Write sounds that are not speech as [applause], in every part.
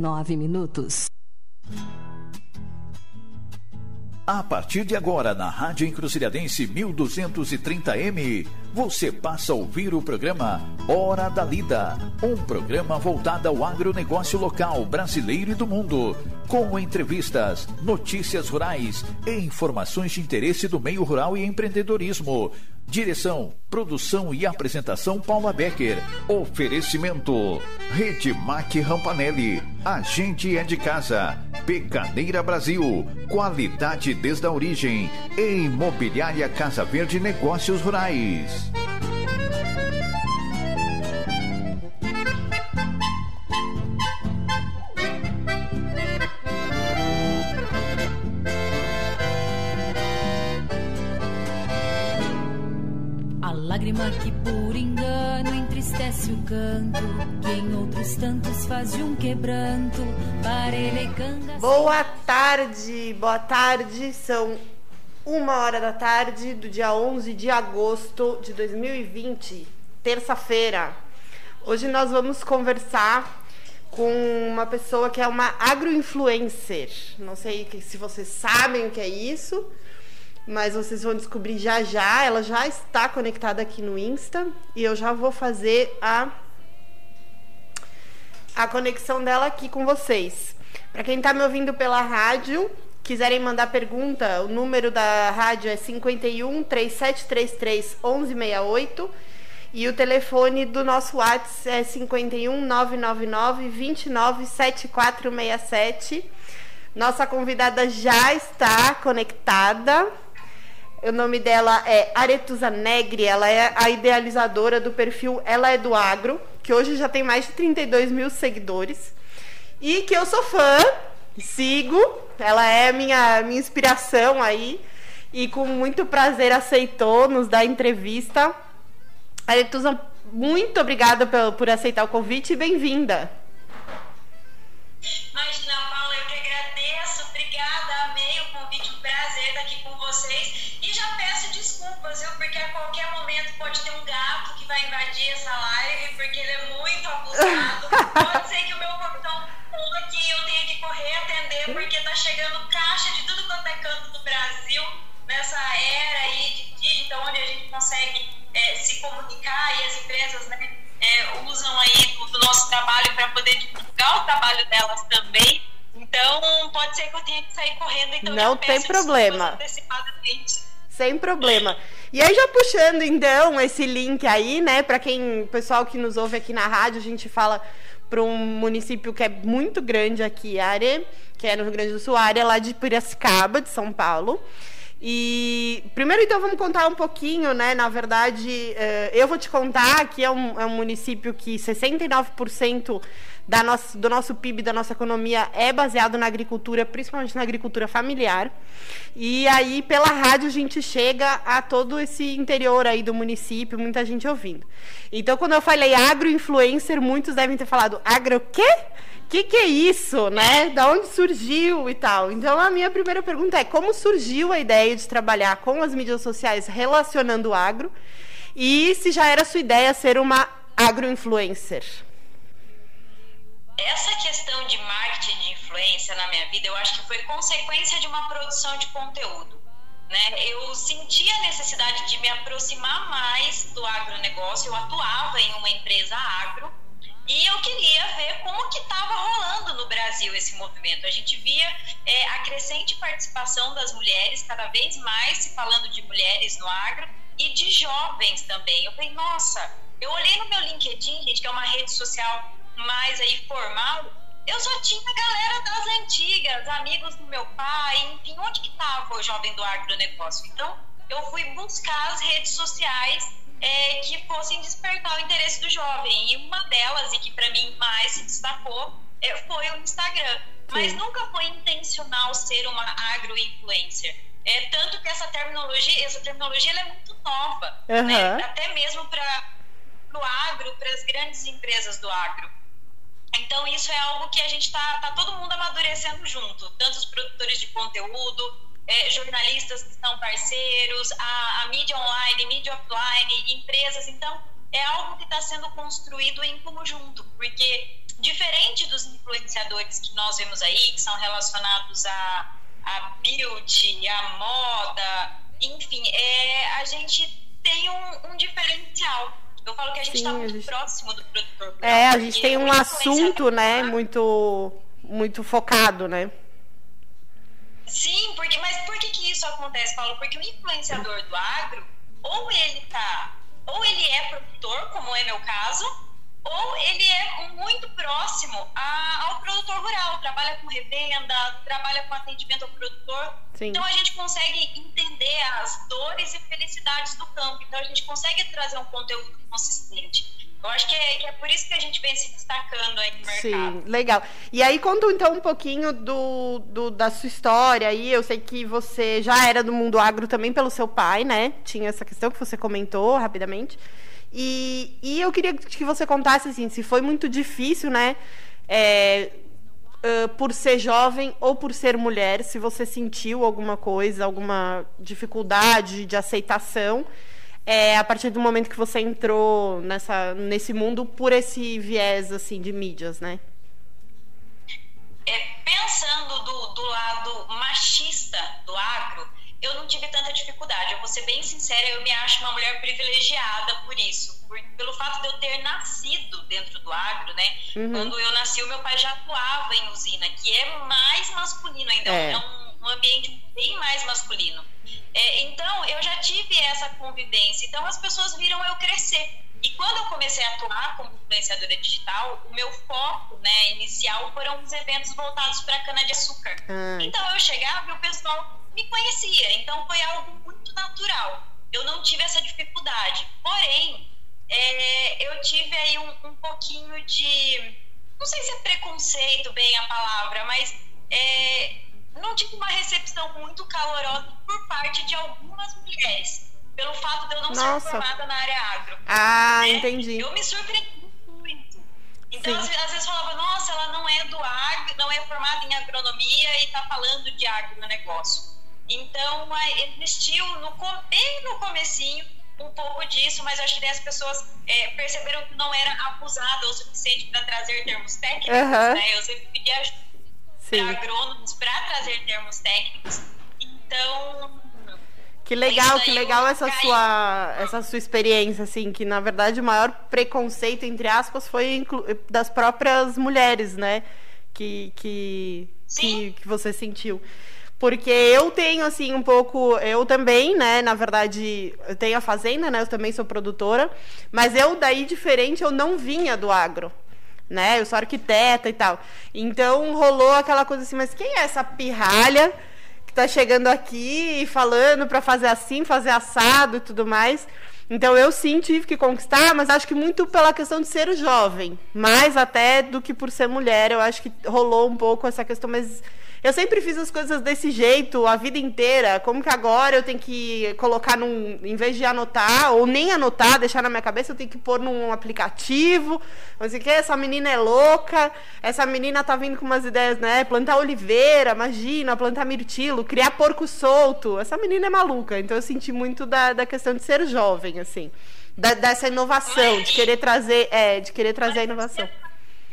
Nove minutos. A partir de agora, na Rádio Encruzilhadense 1230M, você passa a ouvir o programa Hora da Lida. Um programa voltado ao agronegócio local, brasileiro e do mundo. Com entrevistas, notícias rurais e informações de interesse do meio rural e empreendedorismo. Direção, produção e apresentação Paula Becker. Oferecimento: Rede Mac Rampanelli. A gente é de casa. Pecadeira Brasil. Qualidade desde a origem. E Imobiliária Casa Verde Negócios Rurais. Lágrima que por engano entristece o canto, que em outros tantos faz de um quebranto, para ele canga. Boa tarde, boa tarde, são uma hora da tarde do dia 11 de agosto de 2020, terça-feira. Hoje nós vamos conversar com uma pessoa que é uma agroinfluencer. Não sei se vocês sabem o que é isso mas vocês vão descobrir já já. Ela já está conectada aqui no Insta e eu já vou fazer a a conexão dela aqui com vocês. Para quem está me ouvindo pela rádio, quiserem mandar pergunta, o número da rádio é 51 3733 1168 e o telefone do nosso WhatsApp é 51 999 29 7467. Nossa convidada já está conectada. O nome dela é Aretusa Negri, ela é a idealizadora do perfil Ela é do Agro, que hoje já tem mais de 32 mil seguidores. E que eu sou fã, sigo, ela é minha, minha inspiração aí. E com muito prazer aceitou nos dar entrevista. Aretusa, muito obrigada por, por aceitar o convite e bem-vinda. Imagina, momento pode ter um gato que vai invadir essa live, porque ele é muito abusado. pode ser que o meu portão aqui eu tenha que correr atender, porque tá chegando caixa de tudo quanto é canto do Brasil, nessa era aí de digital, onde a gente consegue é, se comunicar e as empresas, né? É, usam aí do, do nosso trabalho para poder divulgar o trabalho delas também. Então, pode ser que eu tenha que sair correndo. Então, não tem problema. Antecipadamente. Sem problema. E aí, já puxando então esse link aí, né, para quem, pessoal que nos ouve aqui na rádio, a gente fala para um município que é muito grande aqui, área, que é no Rio Grande do Sul, área lá de Piracicaba, de São Paulo. E primeiro, então, vamos contar um pouquinho, né? Na verdade, eh, eu vou te contar que é um, é um município que 69% da nossa, do nosso PIB, da nossa economia, é baseado na agricultura, principalmente na agricultura familiar. E aí, pela rádio, a gente chega a todo esse interior aí do município, muita gente ouvindo. Então, quando eu falei agro-influencer, muitos devem ter falado, agro quê? Que, que é isso, né? Da onde surgiu e tal. Então, a minha primeira pergunta é como surgiu a ideia de trabalhar com as mídias sociais relacionando o agro e se já era sua ideia ser uma agroinfluencer essa questão de marketing de influência na minha vida, eu acho que foi consequência de uma produção de conteúdo. Né? Eu senti a necessidade de me aproximar mais do agronegócio, eu atuava em uma empresa agro, e eu queria ver como que estava rolando no Brasil esse movimento. A gente via é, a crescente participação das mulheres, cada vez mais se falando de mulheres no agro, e de jovens também. Eu falei, nossa, eu olhei no meu LinkedIn, gente, que é uma rede social mais aí formal, eu só tinha a galera das antigas, amigos do meu pai, enfim, onde que estava o jovem do agronegócio? Então, eu fui buscar as redes sociais é, que fossem despertar o interesse do jovem. E uma delas, e que para mim mais se destacou, é, foi o Instagram. Mas nunca foi intencional ser uma agro-influencer. É, tanto que essa terminologia, essa terminologia é muito nova, uhum. né? até mesmo para o agro, para as grandes empresas do agro. Então, isso é algo que a gente está tá todo mundo amadurecendo junto, tanto os produtores de conteúdo, é, jornalistas que são parceiros, a, a, mídia online, mídia offline, empresas. Então, é algo que está sendo construído em conjunto, porque diferente dos influenciadores que nós vemos aí, que são relacionados a, a beauty, a moda, enfim, é, a gente tem um, um diferencial. Eu falo que a gente está muito gente... próximo do produtor. É, a gente tem um assunto, né, muito, muito focado, né? Sim, porque, mas por que, que isso acontece, Paulo? Porque o influenciador do agro, ou ele tá, ou ele é produtor, como é meu caso, ou ele é muito próximo a, ao produtor rural, trabalha com revenda, trabalha com atendimento ao produtor. Sim. Então a gente consegue entender as dores e felicidades do campo. Então a gente consegue trazer um conteúdo consistente. Eu acho que é, que é, por isso que a gente vem se destacando aí no mercado. Sim, legal. E aí conta então um pouquinho do, do, da sua história aí. Eu sei que você já era do mundo agro também pelo seu pai, né? Tinha essa questão que você comentou rapidamente. E, e eu queria que você contasse assim, se foi muito difícil, né? É, uh, por ser jovem ou por ser mulher, se você sentiu alguma coisa, alguma dificuldade de aceitação é, a partir do momento que você entrou nessa, nesse mundo por esse viés assim de mídias, né? É, pensando do, do lado machista do agro, eu não tive tanta dificuldade. Eu vou ser bem sincera, eu me acho uma mulher privilegiada por isso. Por, pelo fato de eu ter nascido dentro do agro, né? Uhum. Quando eu nasci, o meu pai já atuava em usina, que é mais masculino ainda. É, é um, um ambiente bem mais masculino. É, então, eu já tive essa convivência. Então, as pessoas viram eu crescer. E quando eu comecei a atuar como influenciadora digital, o meu foco né, inicial foram os eventos voltados para cana-de-açúcar. Hum. Então, eu chegava e o pessoal me conhecia. Então foi algo muito natural. Eu não tive essa dificuldade. Porém, é, eu tive aí um, um, pouquinho de. Não sei se é preconceito bem a palavra, mas é, não tive uma recepção muito calorosa por parte de algumas mulheres. Pelo fato de eu não Nossa. ser formada na área agro. Ah, né? entendi. Eu me surpreendi muito. Então, às, às, vezes falava, nossa, ela não é do agro, não é formada em agronomia e está falando de agronegócio. Então, existiu no, bem no comecinho um pouco disso, mas acho que as pessoas é, perceberam que não era abusada o suficiente para trazer termos técnicos, uhum. né? Eu sempre pedi ajuda para agrônomos para trazer termos técnicos. Então, que legal, que legal essa sua, essa sua experiência, assim, que na verdade o maior preconceito, entre aspas, foi das próprias mulheres, né? Que, que, que, que, você sentiu. Porque eu tenho, assim, um pouco. Eu também, né? Na verdade, eu tenho a fazenda, né? Eu também sou produtora. Mas eu, daí, diferente, eu não vinha do agro. Né? Eu sou arquiteta e tal. Então rolou aquela coisa assim, mas quem é essa pirralha que tá chegando aqui e falando para fazer assim, fazer assado e tudo mais? Então eu sim tive que conquistar, mas acho que muito pela questão de ser jovem, mais até do que por ser mulher. Eu acho que rolou um pouco essa questão, mas eu sempre fiz as coisas desse jeito a vida inteira. Como que agora eu tenho que colocar num. Em vez de anotar, ou nem anotar, deixar na minha cabeça, eu tenho que pôr num aplicativo. Não sei o que, essa menina é louca, essa menina tá vindo com umas ideias, né? Plantar oliveira, imagina, plantar mirtilo, criar porco solto. Essa menina é maluca. Então eu senti muito da, da questão de ser jovem, assim. Da, dessa inovação, de querer trazer, é, de querer trazer a inovação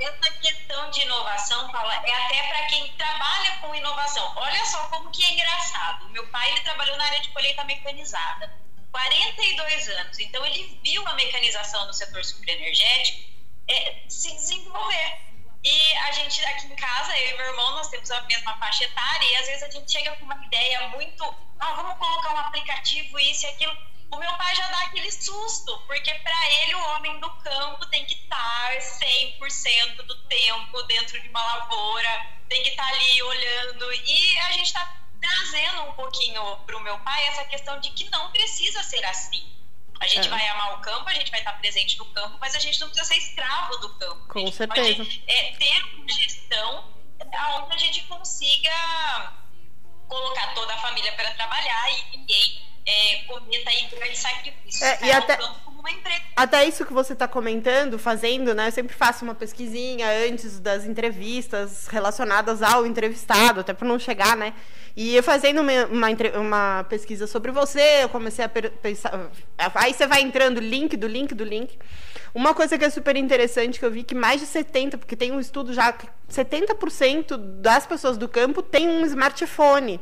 essa questão de inovação, Paula, é até para quem trabalha com inovação. Olha só como que é engraçado. Meu pai ele trabalhou na área de colheita mecanizada, 42 anos. Então ele viu a mecanização no setor superenergético é, se desenvolver. E a gente aqui em casa, eu e meu irmão, nós temos a mesma faixa etária e às vezes a gente chega com uma ideia muito, ah, vamos colocar um aplicativo isso e aquilo o meu pai já dá aquele susto, porque para ele o homem do campo tem que estar 100% do tempo dentro de uma lavoura, tem que estar ali olhando. E a gente está trazendo um pouquinho para o meu pai essa questão de que não precisa ser assim. A gente é. vai amar o campo, a gente vai estar presente no campo, mas a gente não precisa ser escravo do campo. Com certeza. Pode, é, ter uma gestão onde a gente consiga colocar toda a família para trabalhar e ninguém é, cometa aí grandes sacrifícios. É, e até, até isso que você está comentando, fazendo, né? Eu sempre faço uma pesquisinha antes das entrevistas relacionadas ao entrevistado, até para não chegar, né? E eu fazendo uma, uma, uma, pesquisa sobre você, eu comecei a pensar. Aí você vai entrando link do link do link. Uma coisa que é super interessante que eu vi que mais de 70, porque tem um estudo já que 70% das pessoas do campo têm um smartphone.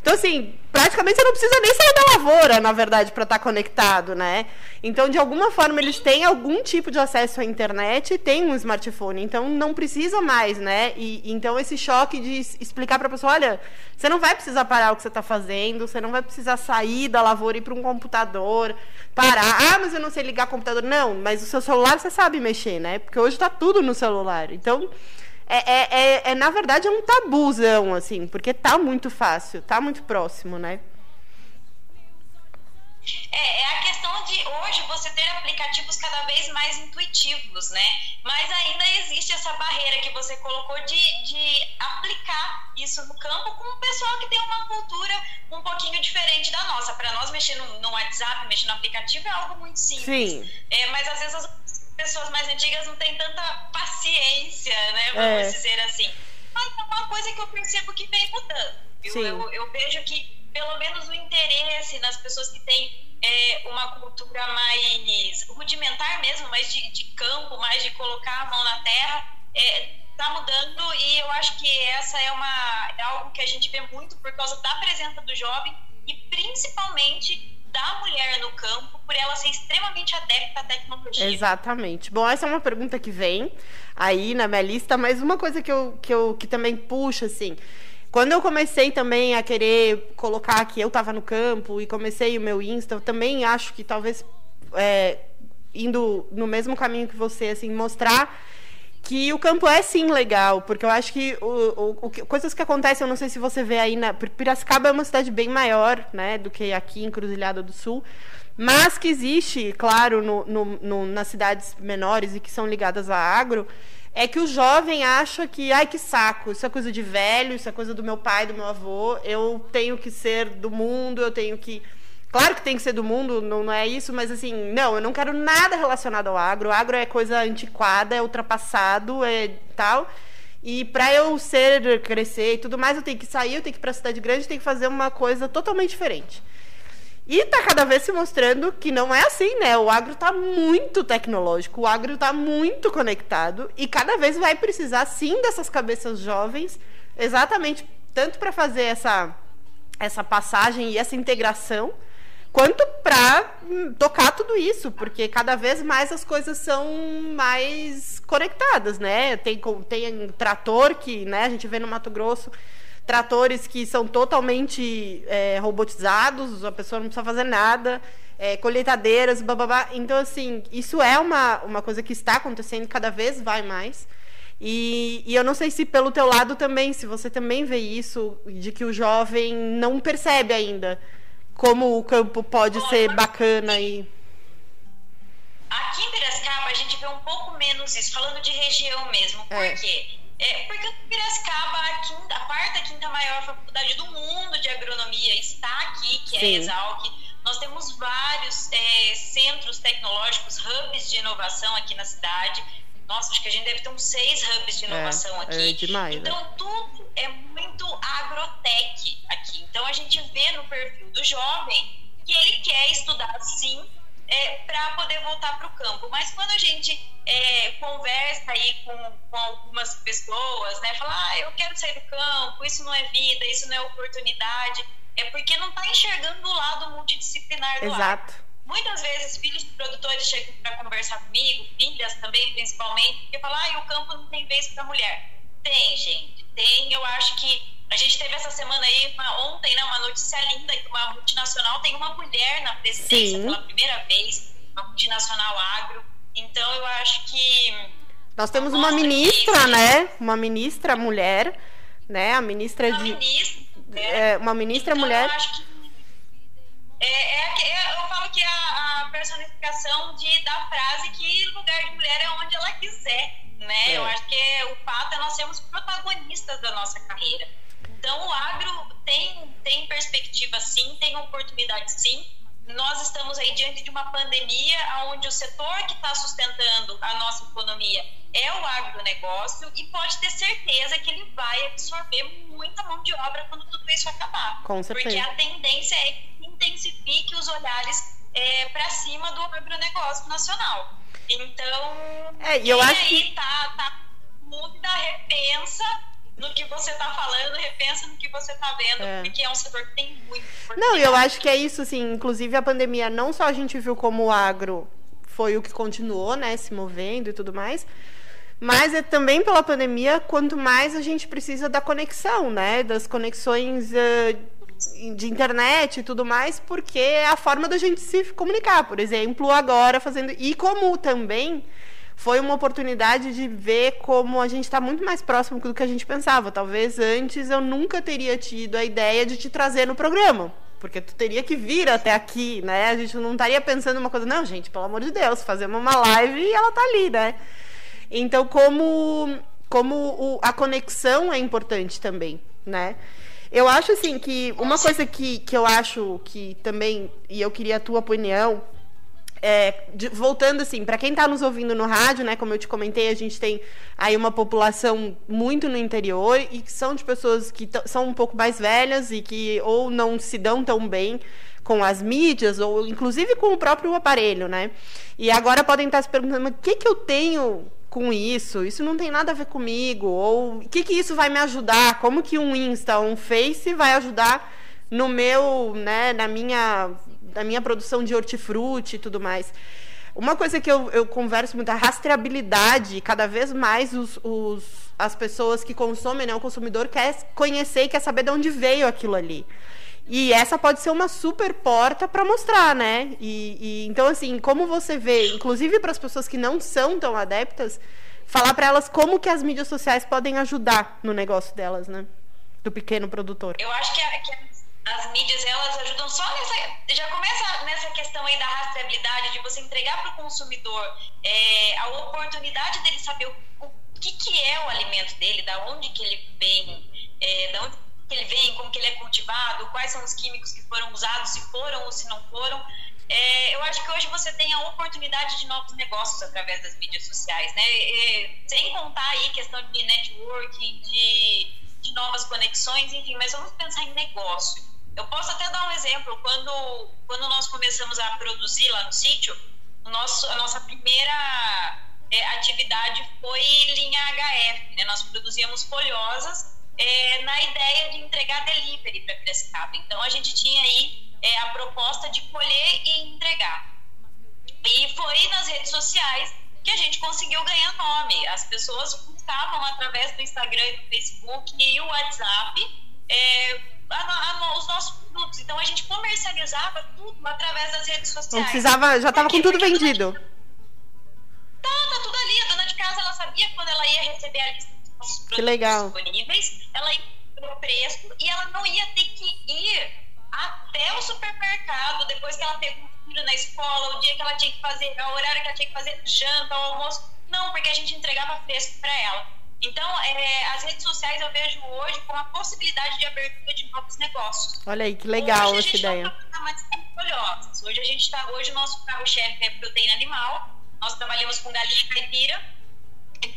Então, assim, praticamente você não precisa nem sair da lavoura, na verdade, para estar tá conectado, né? Então, de alguma forma, eles têm algum tipo de acesso à internet e têm um smartphone. Então, não precisa mais, né? E então, esse choque de explicar para a pessoa: olha, você não vai precisar parar o que você está fazendo, você não vai precisar sair da lavoura e ir para um computador, parar. Ah, mas eu não sei ligar computador. Não, mas o seu celular você sabe mexer, né? Porque hoje está tudo no celular. Então é, é, é, é, na verdade, é um tabuzão, assim, porque tá muito fácil, tá muito próximo, né? É, é a questão de hoje você ter aplicativos cada vez mais intuitivos, né? Mas ainda existe essa barreira que você colocou de, de aplicar isso no campo com um pessoal que tem uma cultura um pouquinho diferente da nossa. Para nós, mexer no, no, WhatsApp, mexer no aplicativo é algo muito simples. Sim. É, mas às vezes as pessoas mais antigas não têm tanta paciência, né? Vamos é. dizer assim. Mas é uma coisa que eu percebo que vem mudando. Eu, eu, eu, vejo que, pelo menos, o interesse nas pessoas que têm é, uma cultura mais rudimentar mesmo, mais de, de, campo, mais de colocar a mão na terra, está é, mudando e eu acho que essa é, uma, é algo que a gente vê muito por causa da presença do jovem e principalmente da mulher no campo por ela ser extremamente adepta à tecnologia. Exatamente. Bom, essa é uma pergunta que vem aí na minha lista, mas uma coisa que eu que, eu, que também puxa, assim. Quando eu comecei também a querer colocar que eu estava no campo e comecei o meu Insta, eu também acho que talvez é, indo no mesmo caminho que você, assim, mostrar que o campo é sim legal, porque eu acho que o, o, o, coisas que acontecem, eu não sei se você vê aí na Piracicaba é uma cidade bem maior, né, do que aqui em Cruzilhada do Sul, mas que existe, claro, no, no, no, nas cidades menores e que são ligadas a agro, é que o jovem acha que, ai que saco, isso é coisa de velho, isso é coisa do meu pai, do meu avô, eu tenho que ser do mundo, eu tenho que Claro que tem que ser do mundo, não, não, é isso, mas assim, não, eu não quero nada relacionado ao agro. O agro é coisa antiquada, é ultrapassado, é tal. E para eu ser, crescer e tudo mais, eu tenho que sair, eu tenho que ir para a cidade grande, eu tenho que fazer uma coisa totalmente diferente. E está cada vez se mostrando que não é assim, né? O agro está muito tecnológico, o agro está muito conectado e cada vez vai precisar sim dessas cabeças jovens, exatamente tanto para fazer essa essa passagem e essa integração quanto para tocar tudo isso, porque cada vez mais as coisas são mais conectadas, né? Tem, tem trator que, né, a gente vê no Mato Grosso, tratores que são totalmente é, robotizados, a pessoa não precisa fazer nada, é, colheitadeiras, bababá. Então, assim, isso é uma, uma coisa que está acontecendo, cada vez vai mais. E, e, eu não sei se pelo teu lado também, se você também vê isso, de que o jovem não percebe ainda como o campo pode ser bacana e aqui em Piracicaba a gente vê um pouco menos isso, falando de região mesmo. Por é. quê? É, porque em Piracicaba, a, quinta, a quarta, quinta maior faculdade do mundo de agronomia está aqui, que é Sim. é a Exalc. Nós temos vários é, centros tecnológicos, hubs de inovação aqui na cidade. Nossa, acho que a gente deve ter uns seis hubs de é, inovação é, aqui. É demais, então, né? tudo é muito agrotech aqui. Então, a gente vê no perfil do jovem que ele quer estudar sim é, para poder voltar para o campo. Mas quando a gente é, conversa aí com, com algumas pessoas, né, fala, ah, eu quero sair do campo, isso não é vida, isso não é oportunidade, é porque não está enxergando o lado multidisciplinar do Exato. Ar. Muitas vezes, filhos de produtores chegam para conversar comigo, filhas também, principalmente, porque falam, ah, o campo não tem vez para mulher. Tem, gente, tem. Eu acho que a gente teve essa semana aí, uma, ontem, né, uma notícia linda, que uma multinacional tem uma mulher na presidência Sim. pela primeira vez, uma multinacional agro. Então, eu acho que. Nós temos uma ministra, né? Uma ministra mulher, né? A ministra uma de. Ministra, é, uma ministra então, mulher. Eu acho que é, é, é, eu falo que a, a, personificação de, da frase que lugar de mulher é onde ela quiser, né? É. Eu acho que o fato é nós sermos protagonistas da nossa carreira. Então, o agro tem, tem perspectiva sim, tem oportunidade sim. Nós estamos aí diante de uma pandemia onde o setor que está sustentando a nossa economia é o agronegócio e pode ter certeza que ele vai absorver muita mão de obra quando tudo isso acabar. Com certeza. Porque a tendência é intensifique os olhares é, para cima do agronegócio nacional. Então, é, eu acho aí que... tá, tá dúvida, repensa no que você está falando, repensa no que você está vendo, é. porque é um setor que tem muito. Não, eu acho que é isso, assim. Inclusive a pandemia, não só a gente viu como o agro foi o que continuou, né, se movendo e tudo mais, mas é também pela pandemia, quanto mais a gente precisa da conexão, né, das conexões uh, de internet e tudo mais, porque é a forma da gente se comunicar, por exemplo, agora fazendo e como também foi uma oportunidade de ver como a gente está muito mais próximo do que a gente pensava. Talvez antes eu nunca teria tido a ideia de te trazer no programa. Porque tu teria que vir até aqui, né? A gente não estaria pensando uma coisa, não, gente, pelo amor de Deus, fazer uma live e ela tá ali, né? Então, como, como o, a conexão é importante também, né? Eu acho assim que uma coisa que, que eu acho que também, e eu queria a tua opinião, é, de, voltando assim, para quem está nos ouvindo no rádio, né, como eu te comentei, a gente tem aí uma população muito no interior e que são de pessoas que são um pouco mais velhas e que ou não se dão tão bem com as mídias ou inclusive com o próprio aparelho, né? E agora podem estar se perguntando, o que que eu tenho com isso? Isso não tem nada a ver comigo? Ou o que que isso vai me ajudar? Como que um Insta, um Face vai ajudar no meu, né, na minha da minha produção de hortifruti e tudo mais. Uma coisa que eu, eu converso muito, a rastreabilidade, cada vez mais os, os, as pessoas que consomem, né, o consumidor quer conhecer e quer saber de onde veio aquilo ali. E essa pode ser uma super porta para mostrar, né? E, e, então, assim, como você vê, inclusive para as pessoas que não são tão adeptas, falar para elas como que as mídias sociais podem ajudar no negócio delas, né? Do pequeno produtor. Eu acho que, a, que as mídias elas ajudam só nessa já começa nessa questão aí da rastreabilidade de você entregar para o consumidor é, a oportunidade dele saber o, o, que, que é o alimento dele da onde que ele vem é, da onde que ele vem como que ele é cultivado quais são os químicos que foram usados se foram ou se não foram é, eu acho que hoje você tem a oportunidade de novos negócios através das mídias sociais né sem contar aí questão de networking de de novas conexões, enfim, mas vamos pensar em negócio. Eu posso até dar um exemplo. Quando, quando nós começamos a produzir lá no sítio, nosso, a nossa primeira é, atividade foi linha HF. Né? Nós produzíamos folhosas é, na ideia de entregar delivery para Piracicaba. Então, a gente tinha aí é, a proposta de colher e entregar. E foi nas redes sociais que a gente conseguiu ganhar nome. As pessoas buscavam através do Instagram e do Facebook e o WhatsApp é, a, a, os nossos produtos. Então a gente comercializava tudo através das redes sociais. Não precisava, já estava com tudo vendido. Tá, tá tudo ali. A dona de casa ela sabia quando ela ia receber a lista nossos produtos que legal. disponíveis, ela ia o preço e ela não ia ter que ir até o supermercado depois que ela pegou o filho na escola, o dia que ela tinha que fazer, o horário que ela tinha que fazer janta, o almoço. Não, porque a gente entregava fresco para ela. Então, é, as redes sociais eu vejo hoje como a possibilidade de abertura de novos negócios. Olha aí, que legal hoje, essa ideia. Tá mais hoje a gente está, hoje o nosso carro-chefe é proteína animal. Nós trabalhamos com galinha caipira.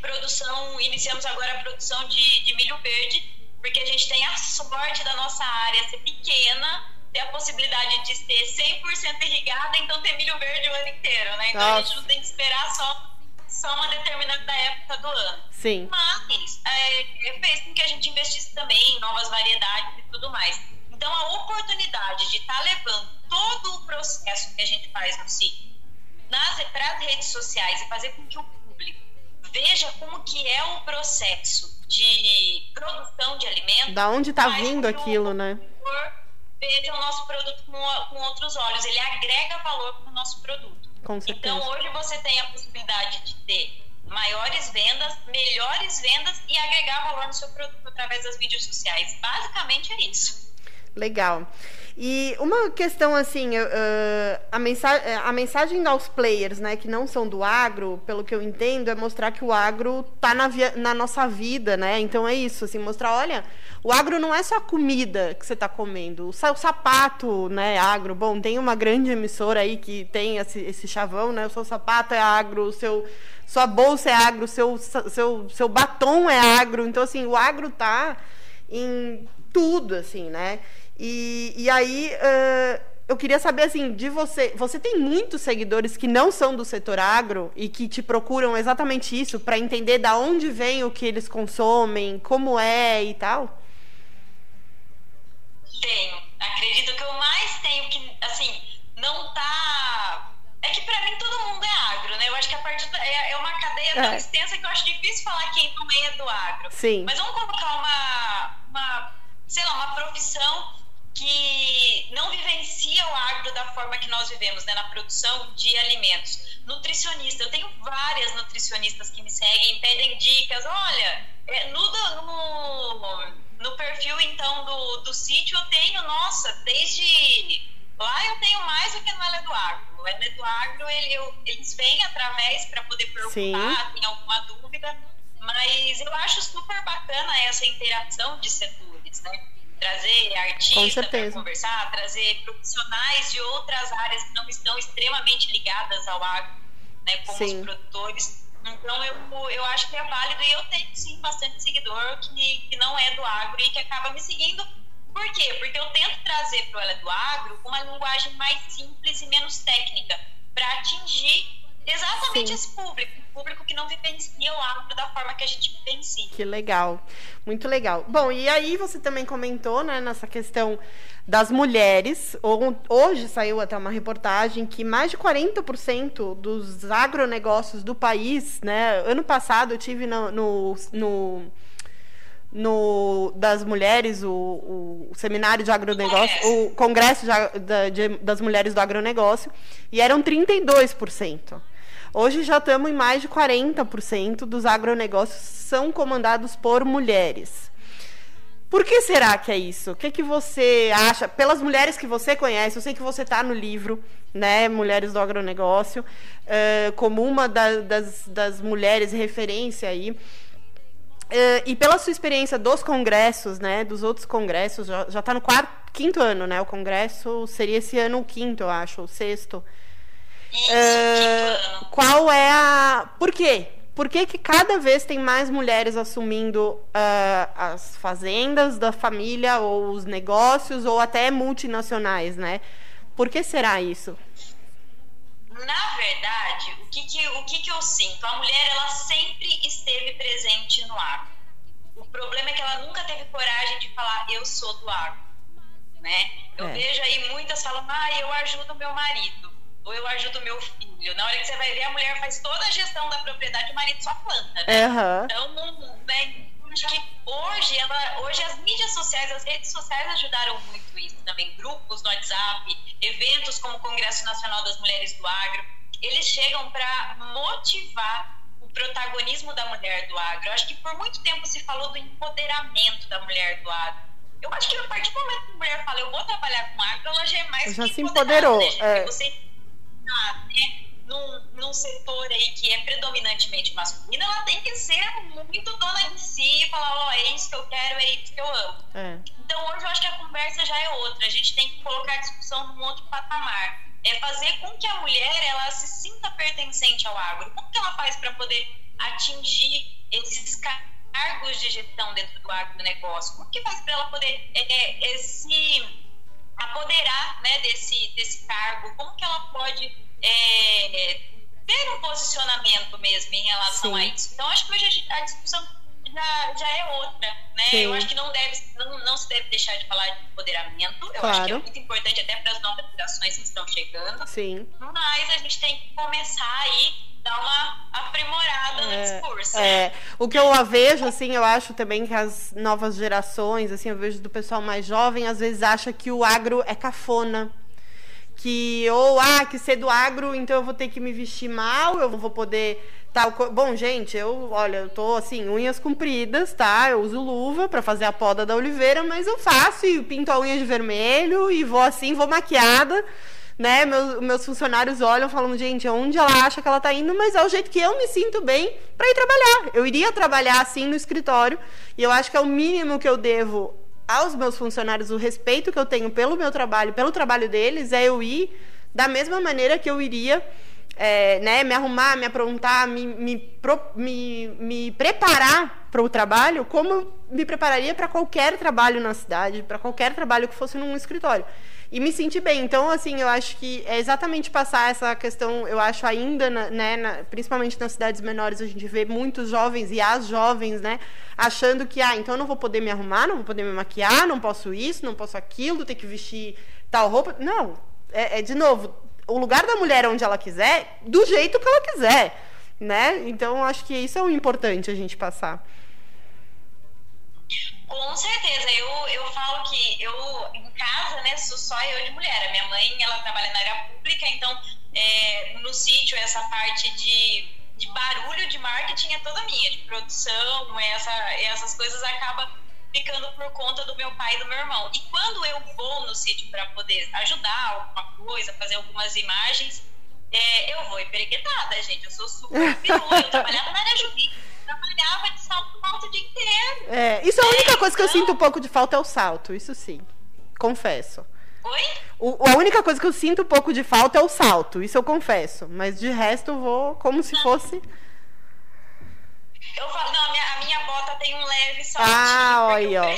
Produção, iniciamos agora a produção de, de milho verde, porque a gente tem a sorte da nossa área ser pequena, ter a possibilidade de ser 100% irrigada, então ter milho verde o ano inteiro, né? Então nossa. a gente não tem que esperar só só uma determinada época do ano. Sim. Mas é, fez com que a gente investisse também em novas variedades e tudo mais. Então, a oportunidade de estar tá levando todo o processo que a gente faz no sítio para as redes sociais e fazer com que o público veja como que é o processo de produção de alimentos. Da onde está vindo aquilo, né? Veja o nosso produto com, com outros olhos. Ele agrega valor para o nosso produto. Com certeza. Então, hoje você tem a possibilidade de ter maiores vendas, melhores vendas e agregar valor no seu produto através das mídias sociais. Basicamente é isso. Legal. E uma questão assim, uh, a, mensagem, eh, a mensagem aos players, né, que não são do agro, pelo que eu entendo, é mostrar que o agro tá na, na nossa vida, né? Então é isso, assim, mostrar, olha, o agro não é só a comida que você está comendo, o sapato, né, agro. Bom, tem uma grande emissora aí que tem esse, esse chavão, né? O seu sapato é agro, o seu sua bolsa é agro, seu seu seu batom é agro. Então assim, o agro tá em tudo, assim, né? E, e aí uh, eu queria saber assim de você. Você tem muitos seguidores que não são do setor agro e que te procuram exatamente isso para entender da onde vem o que eles consomem, como é e tal. Tenho. Acredito que eu mais tenho que assim não tá. É que para mim todo mundo é agro, né? Eu acho que a partir da... é, é uma cadeia tão é. extensa que eu acho difícil falar quem também é do agro. Sim. Mas vamos colocar uma, uma sei lá, uma profissão que não vivencia o agro da forma que nós vivemos, né, na produção de alimentos. Nutricionista, eu tenho várias nutricionistas que me seguem, pedem dicas. Olha, é, no, no, no perfil então do, do sítio eu tenho, nossa, desde lá eu tenho mais do que no Ela do Agro. O Ela do Agro, ele, eu, eles vêm através para poder perguntar, Sim. tem alguma dúvida, mas eu acho super bacana essa interação de setores, né? Trazer artistas para conversar, trazer profissionais de outras áreas que não estão extremamente ligadas ao agro, né, como Sim. os produtores. Então eu, eu acho que é válido e eu tenho sim bastante seguidor que, que não é do agro e que acaba me seguindo. Por quê? Porque eu tento trazer para o Ela do Agro uma linguagem mais simples e menos técnica exatamente Sim. esse público, público que não vivencia o agro da forma que a gente vivencia. Que legal, muito legal. Bom, e aí você também comentou, né, nessa questão das mulheres. Hoje saiu até uma reportagem que mais de 40% dos agronegócios do país, né? Ano passado eu tive no, no, no no, das mulheres, o, o, seminário de agronegócio, o congresso de, de, das mulheres do agronegócio, e eram 32%. Hoje já estamos em mais de 40% dos agronegócios são comandados por mulheres. Por que será que é isso? O que, que você acha? Pelas mulheres que você conhece, eu sei que você está no livro, né, Mulheres do Agronegócio, uh, como uma da, das, das mulheres referência aí. Uh, e pela sua experiência dos congressos, né, dos outros congressos, já está no quarto, quinto ano, né? O congresso seria esse ano o quinto, eu acho, o sexto. Isso, uh, qual é a. Por quê? Por que, que cada vez tem mais mulheres assumindo uh, as fazendas da família, ou os negócios, ou até multinacionais, né? Por que será isso? Na verdade, o que, que, o que, que eu sinto? A mulher, ela sempre esteve presente no agro. O problema é que ela nunca teve coragem de falar, eu sou do agro. Né? Eu é. vejo aí muitas falam, ah, eu ajudo meu marido ou eu ajudo meu filho. Na hora que você vai ver, a mulher faz toda a gestão da propriedade, o marido só planta, né? Uhum. Então, né, acho que hoje, ela, hoje as mídias sociais, as redes sociais ajudaram muito isso também. Grupos no WhatsApp, eventos como o Congresso Nacional das Mulheres do Agro, eles chegam para motivar o protagonismo da mulher do agro. Eu acho que por muito tempo se falou do empoderamento da mulher do agro. Eu acho que a partir do momento que a mulher fala, eu vou trabalhar com agro, ela já é mais já se empoderou. Né, é. Você né, num, num setor aí que é predominantemente masculino, ela tem que ser muito dona de si e falar, ó, oh, é isso que eu quero, é isso que eu amo. É. Então hoje eu acho que a conversa já é outra, a gente tem que colocar a discussão num outro patamar. É fazer com que a mulher ela se sinta pertencente ao agro. Como que ela faz para poder atingir esses cargos de gestão dentro do agronegócio? Como que faz para ela poder é, é, se apoderar né, desse, desse cargo? Como que ela pode é, ter um posicionamento mesmo em relação Sim. a isso? Então, acho que hoje a discussão já, já é outra, né? Sim. Eu acho que não, deve, não, não se deve deixar de falar de empoderamento. Eu claro. acho que é muito importante até para as novas gerações que estão chegando. Sim. Mas a gente tem que começar aí dar uma aprimorada é, no discurso. É. O que eu vejo, assim, eu acho também que as novas gerações, assim, eu vejo do pessoal mais jovem, às vezes acha que o agro é cafona que ou ah, que ser do agro, então eu vou ter que me vestir mal, eu vou poder tal Bom, gente, eu, olha, eu tô assim, unhas compridas, tá? Eu uso luva para fazer a poda da oliveira, mas eu faço e pinto a unha de vermelho e vou assim, vou maquiada. Né? Meus, meus funcionários olham falam, gente, onde ela acha que ela está indo, mas é o jeito que eu me sinto bem para ir trabalhar. Eu iria trabalhar assim no escritório, e eu acho que é o mínimo que eu devo aos meus funcionários, o respeito que eu tenho pelo meu trabalho, pelo trabalho deles, é eu ir da mesma maneira que eu iria é, né, me arrumar, me aprontar, me, me, me, me preparar para o trabalho, como me prepararia para qualquer trabalho na cidade, para qualquer trabalho que fosse num escritório. E me sentir bem. Então, assim, eu acho que é exatamente passar essa questão, eu acho ainda, né, na, principalmente nas cidades menores, a gente vê muitos jovens e as jovens, né, achando que, ah, então eu não vou poder me arrumar, não vou poder me maquiar, não posso isso, não posso aquilo, ter que vestir tal roupa. Não, é, é de novo, o lugar da mulher onde ela quiser, do jeito que ela quiser, né? Então acho que isso é o importante a gente passar. Com certeza, eu, eu falo que eu em casa, né, sou só eu de mulher. A minha mãe, ela trabalha na área pública, então é, no sítio essa parte de, de barulho de marketing é toda minha, de produção, essa, essas coisas acabam ficando por conta do meu pai e do meu irmão. E quando eu vou no sítio para poder ajudar alguma coisa, fazer algumas imagens, é, eu vou emperequetada, gente. Eu sou super [laughs] perua, eu trabalhava na área jurídica, trabalhava de salto alto o dia inteiro. É, isso é a única é, coisa que eu sinto um pouco de falta é o salto, isso sim. Confesso. Oi? O, a única coisa que eu sinto um pouco de falta é o salto, isso eu confesso. Mas de resto eu vou como se fosse. Eu falo, não, a minha, a minha bota tem um leve salto. Ah, olha, ó. [laughs]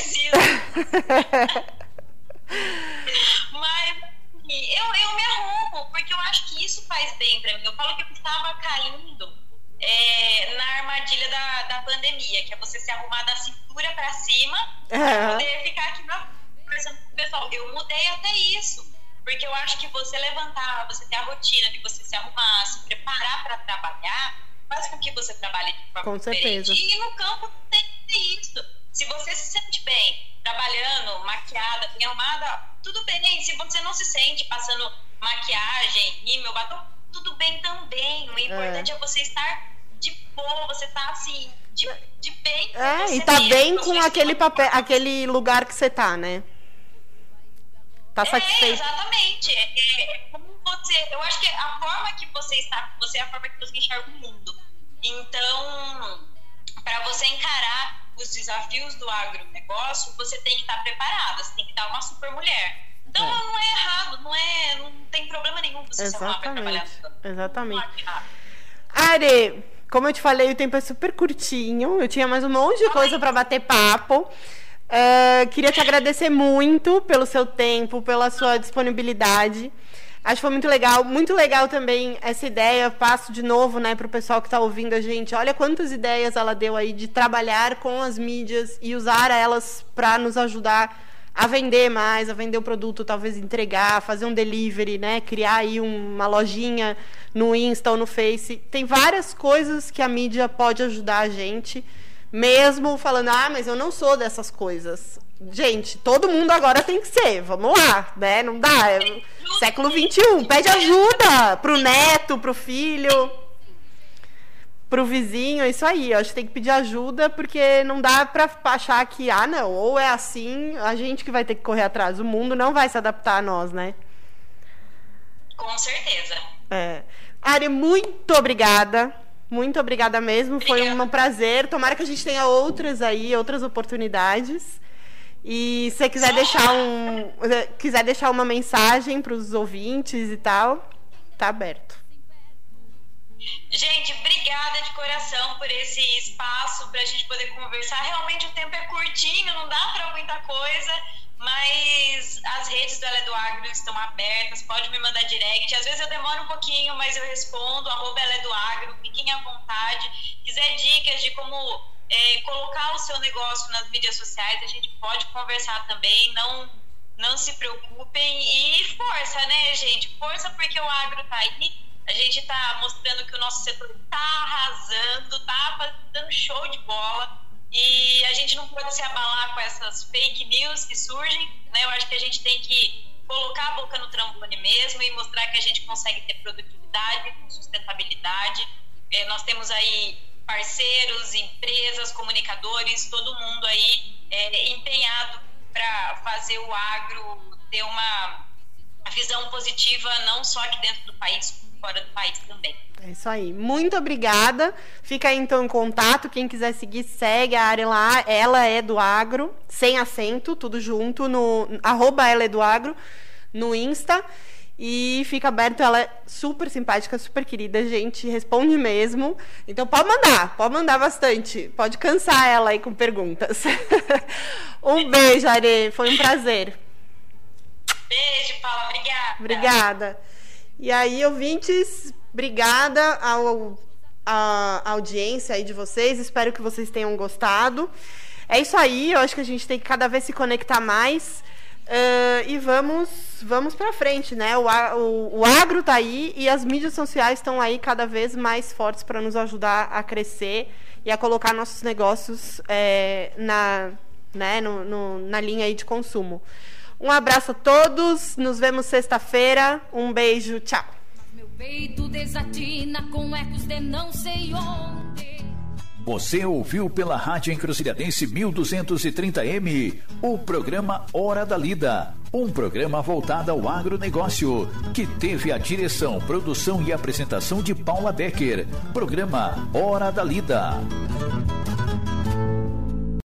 Mas assim, eu, eu me arrumo, porque eu acho que isso faz bem pra mim. Eu falo que eu estava caindo é, na armadilha da, da pandemia, que é você se arrumar da cintura pra cima é. pra poder ficar aqui na conversando com o pessoal. Eu mudei até isso. Porque eu acho que você levantar, você ter a rotina de você se arrumar, se preparar para trabalhar, faz com que você trabalhe de forma com certeza. diferente. E no campo tem que ter isso. Se você se sente bem trabalhando, maquiada, bem arrumada, tudo bem. Se você não se sente passando maquiagem, rímel, batom, tudo bem também. O importante é, é você estar de boa, você tá assim, de, de bem. É, e tá bem com aquele papel, aquele lugar que você tá, né? Tá satisfeito. É, exatamente. É, é, é como você. Eu acho que a forma que você está, você é a forma que você enxerga o mundo. Então, para você encarar os desafios do agronegócio, você tem que estar preparada, você tem que estar uma super mulher. Então, é. não é errado, não, é, não tem problema nenhum você Exatamente. se arrumar para trabalhar. Exatamente. Are, como eu te falei, o tempo é super curtinho. Eu tinha mais um monte de coisa para bater papo. Uh, queria te agradecer muito pelo seu tempo, pela sua disponibilidade. Acho que foi muito legal. Muito legal também essa ideia. Passo de novo né, para o pessoal que está ouvindo a gente. Olha quantas ideias ela deu aí de trabalhar com as mídias e usar elas para nos ajudar a vender mais, a vender o produto, talvez entregar, fazer um delivery, né? Criar aí uma lojinha no Insta ou no Face. Tem várias coisas que a mídia pode ajudar a gente, mesmo falando, ah, mas eu não sou dessas coisas. Gente, todo mundo agora tem que ser. Vamos lá, né? Não dá. É século XXI. Pede ajuda pro neto, pro filho, pro vizinho. É isso aí. Eu acho que tem que pedir ajuda porque não dá pra achar que, ah, não, ou é assim, a gente que vai ter que correr atrás. O mundo não vai se adaptar a nós, né? Com certeza. É. Ari, muito obrigada. Muito obrigada mesmo. Obrigada. Foi um prazer. Tomara que a gente tenha outras aí, outras oportunidades. E se você quiser deixar um, quiser deixar uma mensagem para os ouvintes e tal, tá aberto. Gente, obrigada de coração por esse espaço para a gente poder conversar. Realmente o tempo é curtinho, não dá para muita coisa, mas as redes do Ela do Agro estão abertas, pode me mandar direct. Às vezes eu demoro um pouquinho, mas eu respondo, arroba Ela do Agro, fiquem à vontade. Quiser dicas de como é, colocar o seu negócio nas mídias sociais, a gente pode conversar também, não, não se preocupem e força, né, gente? Força porque o agro tá aí, a gente tá mostrando que o nosso setor tá arrasando, tá dando show de bola e a gente não pode se abalar com essas fake news que surgem, né? Eu acho que a gente tem que colocar a boca no trambolho mesmo e mostrar que a gente consegue ter produtividade, sustentabilidade. É, nós temos aí parceiros, empresas, comunicadores, todo mundo aí é, empenhado para fazer o agro ter uma visão positiva não só aqui dentro do país, fora do país também. É isso aí. Muito obrigada. Fica aí então em contato. Quem quiser seguir, segue a área lá. Ela é do agro, sem acento, tudo junto, no arroba ela é do agro, no Insta. E fica aberto, ela é super simpática, super querida, gente, responde mesmo. Então pode mandar, pode mandar bastante. Pode cansar ela aí com perguntas. [laughs] um beijo, Are, foi um prazer. Beijo, Paula, obrigada. Obrigada. E aí, ouvintes, obrigada ao, a audiência aí de vocês. Espero que vocês tenham gostado. É isso aí, eu acho que a gente tem que cada vez se conectar mais. Uh, e vamos vamos para frente, né? O, o, o agro está aí e as mídias sociais estão aí cada vez mais fortes para nos ajudar a crescer e a colocar nossos negócios é, na, né, no, no, na linha aí de consumo. Um abraço a todos, nos vemos sexta-feira. Um beijo, tchau. Meu peito desatina com ecos de não sei onde. Você ouviu pela Rádio Encruzilhadense 1230M o programa Hora da Lida, um programa voltado ao agronegócio, que teve a direção, produção e apresentação de Paula Becker. Programa Hora da Lida.